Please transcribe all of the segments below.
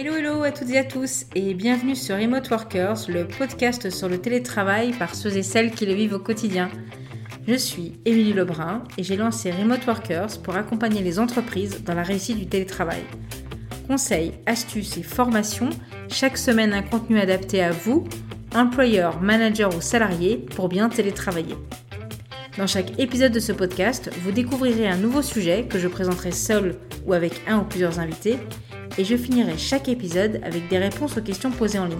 Hello hello à toutes et à tous et bienvenue sur Remote Workers, le podcast sur le télétravail par ceux et celles qui le vivent au quotidien. Je suis Émilie Lebrun et j'ai lancé Remote Workers pour accompagner les entreprises dans la réussite du télétravail. Conseils, astuces et formations, chaque semaine un contenu adapté à vous, employeurs, managers ou salariés pour bien télétravailler. Dans chaque épisode de ce podcast, vous découvrirez un nouveau sujet que je présenterai seul ou avec un ou plusieurs invités, et je finirai chaque épisode avec des réponses aux questions posées en ligne.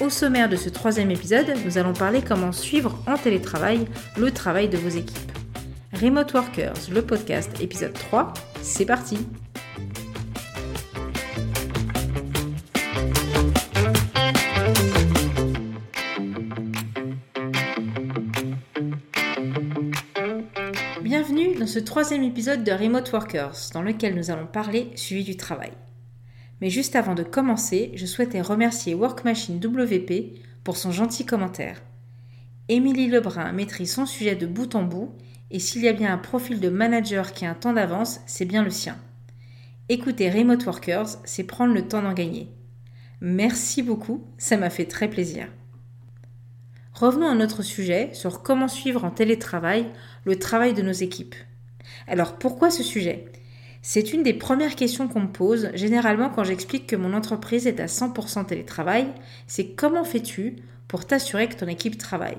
Au sommaire de ce troisième épisode, nous allons parler comment suivre en télétravail le travail de vos équipes. Remote Workers, le podcast épisode 3, c'est parti ce troisième épisode de Remote Workers, dans lequel nous allons parler suivi du travail. Mais juste avant de commencer, je souhaitais remercier Workmachine WP pour son gentil commentaire. Émilie Lebrun maîtrise son sujet de bout en bout, et s'il y a bien un profil de manager qui a un temps d'avance, c'est bien le sien. Écouter Remote Workers, c'est prendre le temps d'en gagner. Merci beaucoup, ça m'a fait très plaisir. Revenons à notre sujet sur comment suivre en télétravail le travail de nos équipes. Alors pourquoi ce sujet? C'est une des premières questions qu'on me pose généralement quand j'explique que mon entreprise est à 100% télétravail, c'est comment fais-tu pour t'assurer que ton équipe travaille?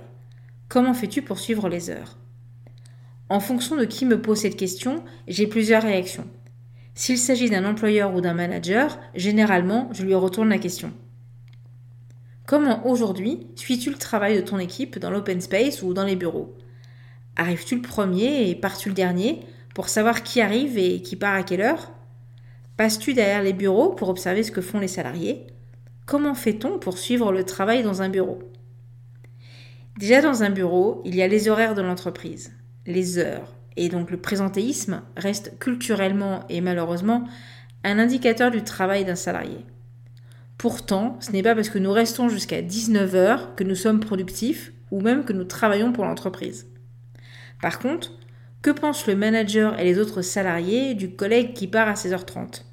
Comment fais-tu pour suivre les heures? En fonction de qui me pose cette question, j'ai plusieurs réactions. S'il s'agit d'un employeur ou d'un manager, généralement, je lui retourne la question. Comment aujourd'hui suis-tu le travail de ton équipe dans l'open space ou dans les bureaux? Arrives-tu le premier et pars-tu le dernier pour savoir qui arrive et qui part à quelle heure? Passes-tu derrière les bureaux pour observer ce que font les salariés? Comment fait-on pour suivre le travail dans un bureau? Déjà dans un bureau, il y a les horaires de l'entreprise, les heures, et donc le présentéisme reste culturellement et malheureusement un indicateur du travail d'un salarié. Pourtant, ce n'est pas parce que nous restons jusqu'à 19h que nous sommes productifs ou même que nous travaillons pour l'entreprise. Par contre, que pense le manager et les autres salariés du collègue qui part à 16h30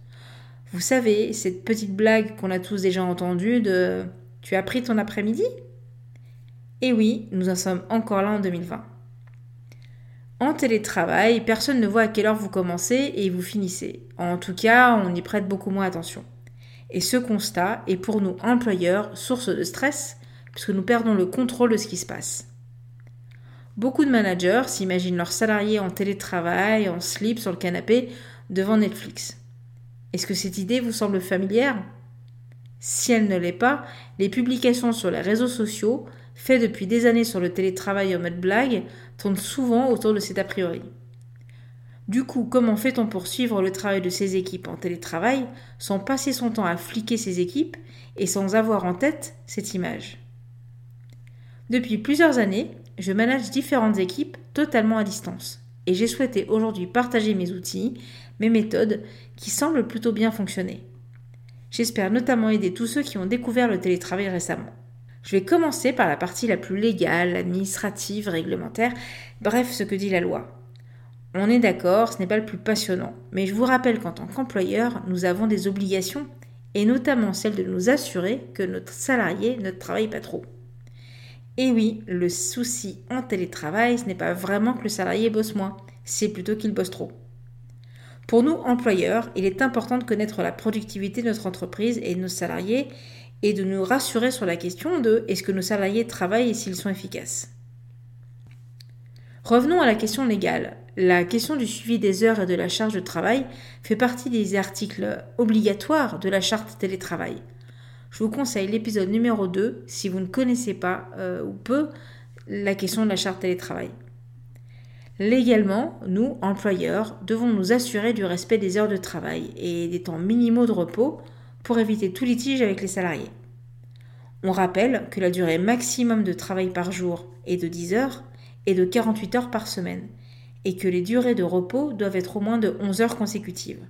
Vous savez, cette petite blague qu'on a tous déjà entendue de Tu as pris ton après-midi? Eh oui, nous en sommes encore là en 2020. En télétravail, personne ne voit à quelle heure vous commencez et vous finissez. En tout cas, on y prête beaucoup moins attention. Et ce constat est pour nous employeurs source de stress puisque nous perdons le contrôle de ce qui se passe. Beaucoup de managers s'imaginent leurs salariés en télétravail, en slip sur le canapé, devant Netflix. Est-ce que cette idée vous semble familière? Si elle ne l'est pas, les publications sur les réseaux sociaux, faites depuis des années sur le télétravail en mode blague, tournent souvent autour de cet a priori. Du coup, comment fait-on pour suivre le travail de ses équipes en télétravail sans passer son temps à fliquer ses équipes et sans avoir en tête cette image? Depuis plusieurs années, je manage différentes équipes totalement à distance et j'ai souhaité aujourd'hui partager mes outils, mes méthodes qui semblent plutôt bien fonctionner. J'espère notamment aider tous ceux qui ont découvert le télétravail récemment. Je vais commencer par la partie la plus légale, administrative, réglementaire, bref ce que dit la loi. On est d'accord, ce n'est pas le plus passionnant, mais je vous rappelle qu'en tant qu'employeur, nous avons des obligations, et notamment celle de nous assurer que notre salarié ne travaille pas trop. Et oui, le souci en télétravail, ce n'est pas vraiment que le salarié bosse moins, c'est plutôt qu'il bosse trop. Pour nous, employeurs, il est important de connaître la productivité de notre entreprise et de nos salariés et de nous rassurer sur la question de est-ce que nos salariés travaillent et s'ils sont efficaces? Revenons à la question légale. La question du suivi des heures et de la charge de travail fait partie des articles obligatoires de la charte télétravail. Je vous conseille l'épisode numéro 2 si vous ne connaissez pas euh, ou peu la question de la charte télétravail. Légalement, nous, employeurs, devons nous assurer du respect des heures de travail et des temps minimaux de repos pour éviter tout litige avec les salariés. On rappelle que la durée maximum de travail par jour est de 10 heures et de 48 heures par semaine, et que les durées de repos doivent être au moins de 11 heures consécutives.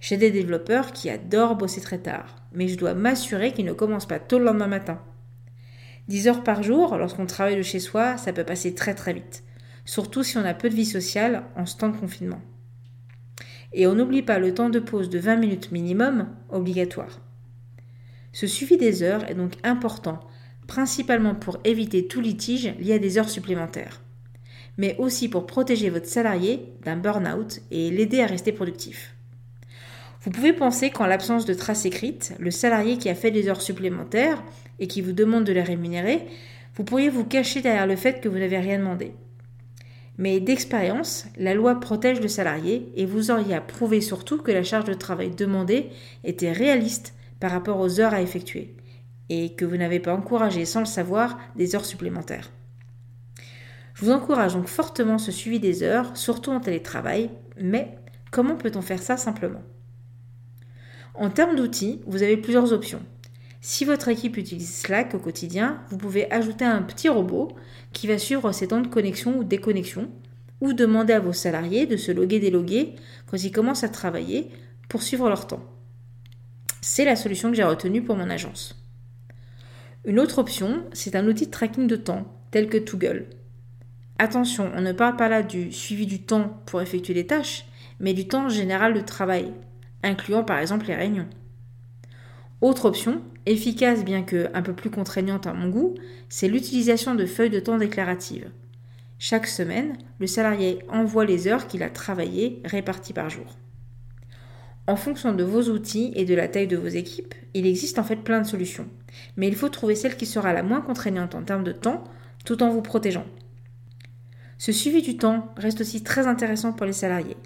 J'ai des développeurs qui adorent bosser très tard, mais je dois m'assurer qu'ils ne commencent pas tôt le lendemain matin. 10 heures par jour, lorsqu'on travaille de chez soi, ça peut passer très très vite, surtout si on a peu de vie sociale en ce temps de confinement. Et on n'oublie pas le temps de pause de 20 minutes minimum obligatoire. Ce suivi des heures est donc important, principalement pour éviter tout litige lié à des heures supplémentaires, mais aussi pour protéger votre salarié d'un burn-out et l'aider à rester productif. Vous pouvez penser qu'en l'absence de traces écrites, le salarié qui a fait des heures supplémentaires et qui vous demande de les rémunérer, vous pourriez vous cacher derrière le fait que vous n'avez rien demandé. Mais d'expérience, la loi protège le salarié et vous auriez à prouver surtout que la charge de travail demandée était réaliste par rapport aux heures à effectuer et que vous n'avez pas encouragé sans le savoir des heures supplémentaires. Je vous encourage donc fortement ce suivi des heures, surtout en télétravail, mais comment peut-on faire ça simplement? En termes d'outils, vous avez plusieurs options. Si votre équipe utilise Slack au quotidien, vous pouvez ajouter un petit robot qui va suivre ses temps de connexion ou déconnexion, ou demander à vos salariés de se loguer déloguer quand ils commencent à travailler pour suivre leur temps. C'est la solution que j'ai retenue pour mon agence. Une autre option, c'est un outil de tracking de temps, tel que Toggle. Attention, on ne parle pas là du suivi du temps pour effectuer des tâches, mais du temps général de travail, incluant par exemple les réunions. Autre option, efficace bien que un peu plus contraignante à mon goût, c'est l'utilisation de feuilles de temps déclaratives. Chaque semaine, le salarié envoie les heures qu'il a travaillées réparties par jour. En fonction de vos outils et de la taille de vos équipes, il existe en fait plein de solutions, mais il faut trouver celle qui sera la moins contraignante en termes de temps tout en vous protégeant. Ce suivi du temps reste aussi très intéressant pour les salariés.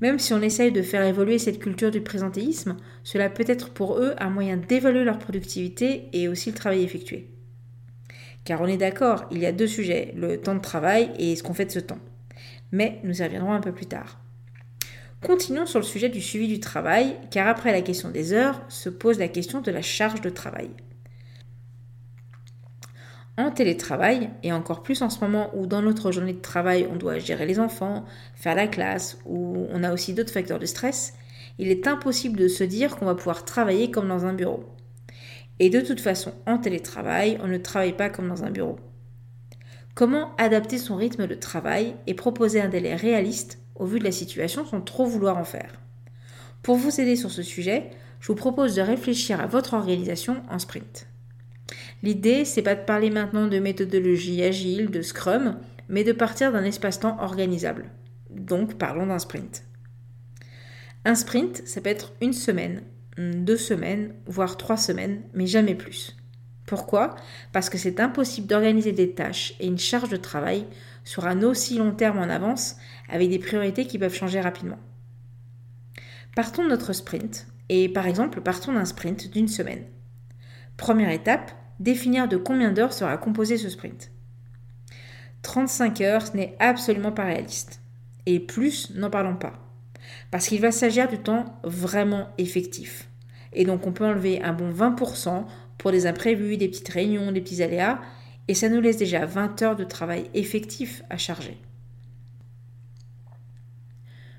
Même si on essaye de faire évoluer cette culture du présentéisme, cela peut être pour eux un moyen d'évaluer leur productivité et aussi le travail effectué. Car on est d'accord, il y a deux sujets, le temps de travail et ce qu'on fait de ce temps. Mais nous y reviendrons un peu plus tard. Continuons sur le sujet du suivi du travail, car après la question des heures se pose la question de la charge de travail en télétravail, et encore plus en ce moment où dans notre journée de travail on doit gérer les enfants, faire la classe, ou on a aussi d'autres facteurs de stress, il est impossible de se dire qu'on va pouvoir travailler comme dans un bureau. Et de toute façon, en télétravail, on ne travaille pas comme dans un bureau. Comment adapter son rythme de travail et proposer un délai réaliste au vu de la situation sans trop vouloir en faire? Pour vous aider sur ce sujet, je vous propose de réfléchir à votre organisation en sprint. L'idée, c'est pas de parler maintenant de méthodologie agile, de Scrum, mais de partir d'un espace-temps organisable. Donc, parlons d'un sprint. Un sprint, ça peut être une semaine, deux semaines, voire trois semaines, mais jamais plus. Pourquoi? Parce que c'est impossible d'organiser des tâches et une charge de travail sur un aussi long terme en avance avec des priorités qui peuvent changer rapidement. Partons de notre sprint et par exemple partons d'un sprint d'une semaine. Première étape, définir de combien d'heures sera composé ce sprint. 35 heures, ce n'est absolument pas réaliste. Et plus, n'en parlons pas. Parce qu'il va s'agir du temps vraiment effectif. Et donc on peut enlever un bon 20% pour des imprévus, des petites réunions, des petits aléas, et ça nous laisse déjà 20 heures de travail effectif à charger.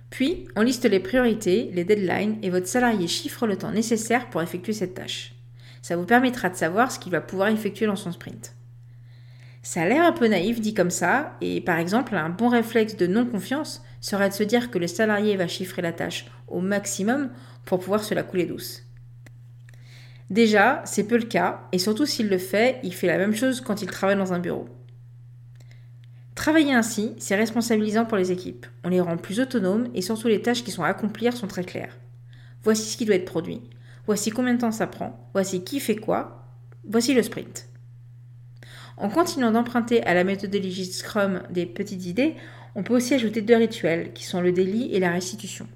Puis, on liste les priorités, les deadlines, et votre salarié chiffre le temps nécessaire pour effectuer cette tâche. Ça vous permettra de savoir ce qu'il va pouvoir effectuer dans son sprint. Ça a l'air un peu naïf dit comme ça, et par exemple, un bon réflexe de non-confiance serait de se dire que le salarié va chiffrer la tâche au maximum pour pouvoir se la couler douce. Déjà, c'est peu le cas, et surtout s'il le fait, il fait la même chose quand il travaille dans un bureau. Travailler ainsi, c'est responsabilisant pour les équipes. On les rend plus autonomes et surtout les tâches qui sont à accomplir sont très claires. Voici ce qui doit être produit voici combien de temps ça prend, voici qui fait quoi, voici le sprint. En continuant d'emprunter à la méthodologie Scrum des petites idées, on peut aussi ajouter deux rituels qui sont le délit et la restitution.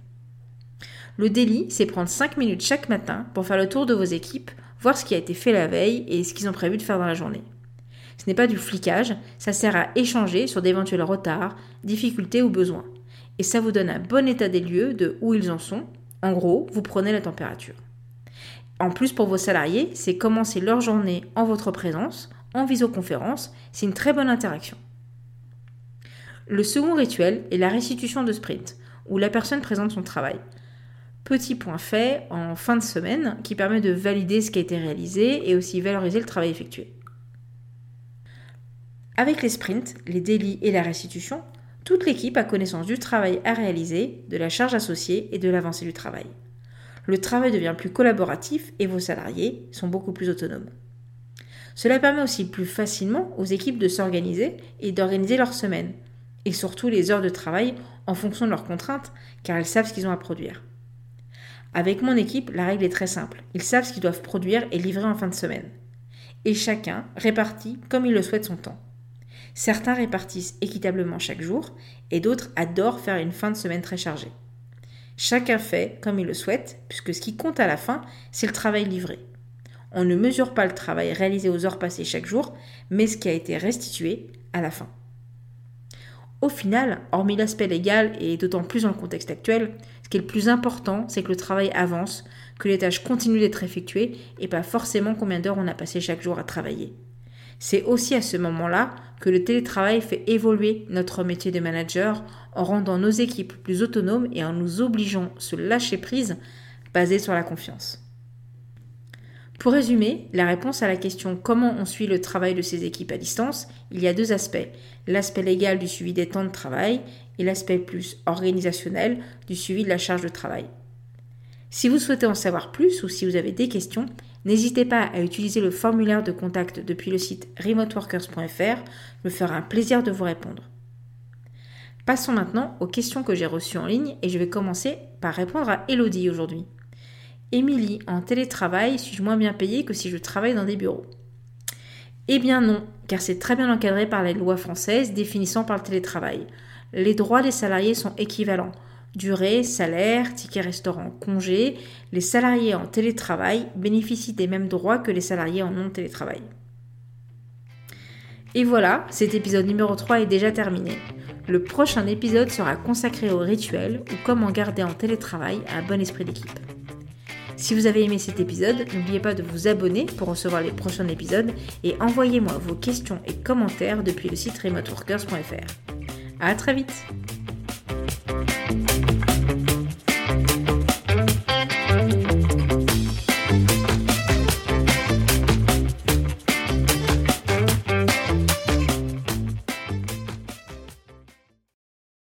Le délit, c'est prendre 5 minutes chaque matin pour faire le tour de vos équipes, voir ce qui a été fait la veille et ce qu'ils ont prévu de faire dans la journée. Ce n'est pas du flicage, ça sert à échanger sur d'éventuels retards, difficultés ou besoins. Et ça vous donne un bon état des lieux de où ils en sont. En gros, vous prenez la température. En plus, pour vos salariés, c'est commencer leur journée en votre présence, en visioconférence, c'est une très bonne interaction. Le second rituel est la restitution de sprint, où la personne présente son travail. Petit point fait en fin de semaine qui permet de valider ce qui a été réalisé et aussi valoriser le travail effectué. Avec les sprints, les délits et la restitution, Toute l'équipe a connaissance du travail à réaliser, de la charge associée et de l'avancée du travail. Le travail devient plus collaboratif et vos salariés sont beaucoup plus autonomes. Cela permet aussi plus facilement aux équipes de s'organiser et d'organiser leur semaine, et surtout les heures de travail en fonction de leurs contraintes, car elles savent ce qu'ils ont à produire. Avec mon équipe, la règle est très simple. Ils savent ce qu'ils doivent produire et livrer en fin de semaine. Et chacun répartit comme il le souhaite son temps. Certains répartissent équitablement chaque jour et d'autres adorent faire une fin de semaine très chargée. Chacun fait comme il le souhaite, puisque ce qui compte à la fin, c'est le travail livré. On ne mesure pas le travail réalisé aux heures passées chaque jour, mais ce qui a été restitué à la fin. Au final, hormis l'aspect légal et d'autant plus dans le contexte actuel, ce qui est le plus important, c'est que le travail avance, que les tâches continuent d'être effectuées et pas forcément combien d'heures on a passé chaque jour à travailler. C'est aussi à ce moment-là que le télétravail fait évoluer notre métier de manager en rendant nos équipes plus autonomes et en nous obligeant à se lâcher prise basée sur la confiance. Pour résumer, la réponse à la question comment on suit le travail de ces équipes à distance, il y a deux aspects. L'aspect légal du suivi des temps de travail et l'aspect plus organisationnel du suivi de la charge de travail. Si vous souhaitez en savoir plus ou si vous avez des questions, n'hésitez pas à utiliser le formulaire de contact depuis le site remoteworkers.fr, me fera un plaisir de vous répondre. Passons maintenant aux questions que j'ai reçues en ligne et je vais commencer par répondre à Elodie aujourd'hui. Émilie, en télétravail, suis-je moins bien payée que si je travaille dans des bureaux? Eh bien non, car c'est très bien encadré par les lois françaises définissant par le télétravail. Les droits des salariés sont équivalents. Durée, salaire, ticket restaurant, congé, les salariés en télétravail bénéficient des mêmes droits que les salariés en non-télétravail. Et voilà, cet épisode numéro 3 est déjà terminé. Le prochain épisode sera consacré au rituel ou comment garder en télétravail un bon esprit d'équipe. Si vous avez aimé cet épisode, n'oubliez pas de vous abonner pour recevoir les prochains épisodes et envoyez-moi vos questions et commentaires depuis le site remoteworkers.fr. À très vite!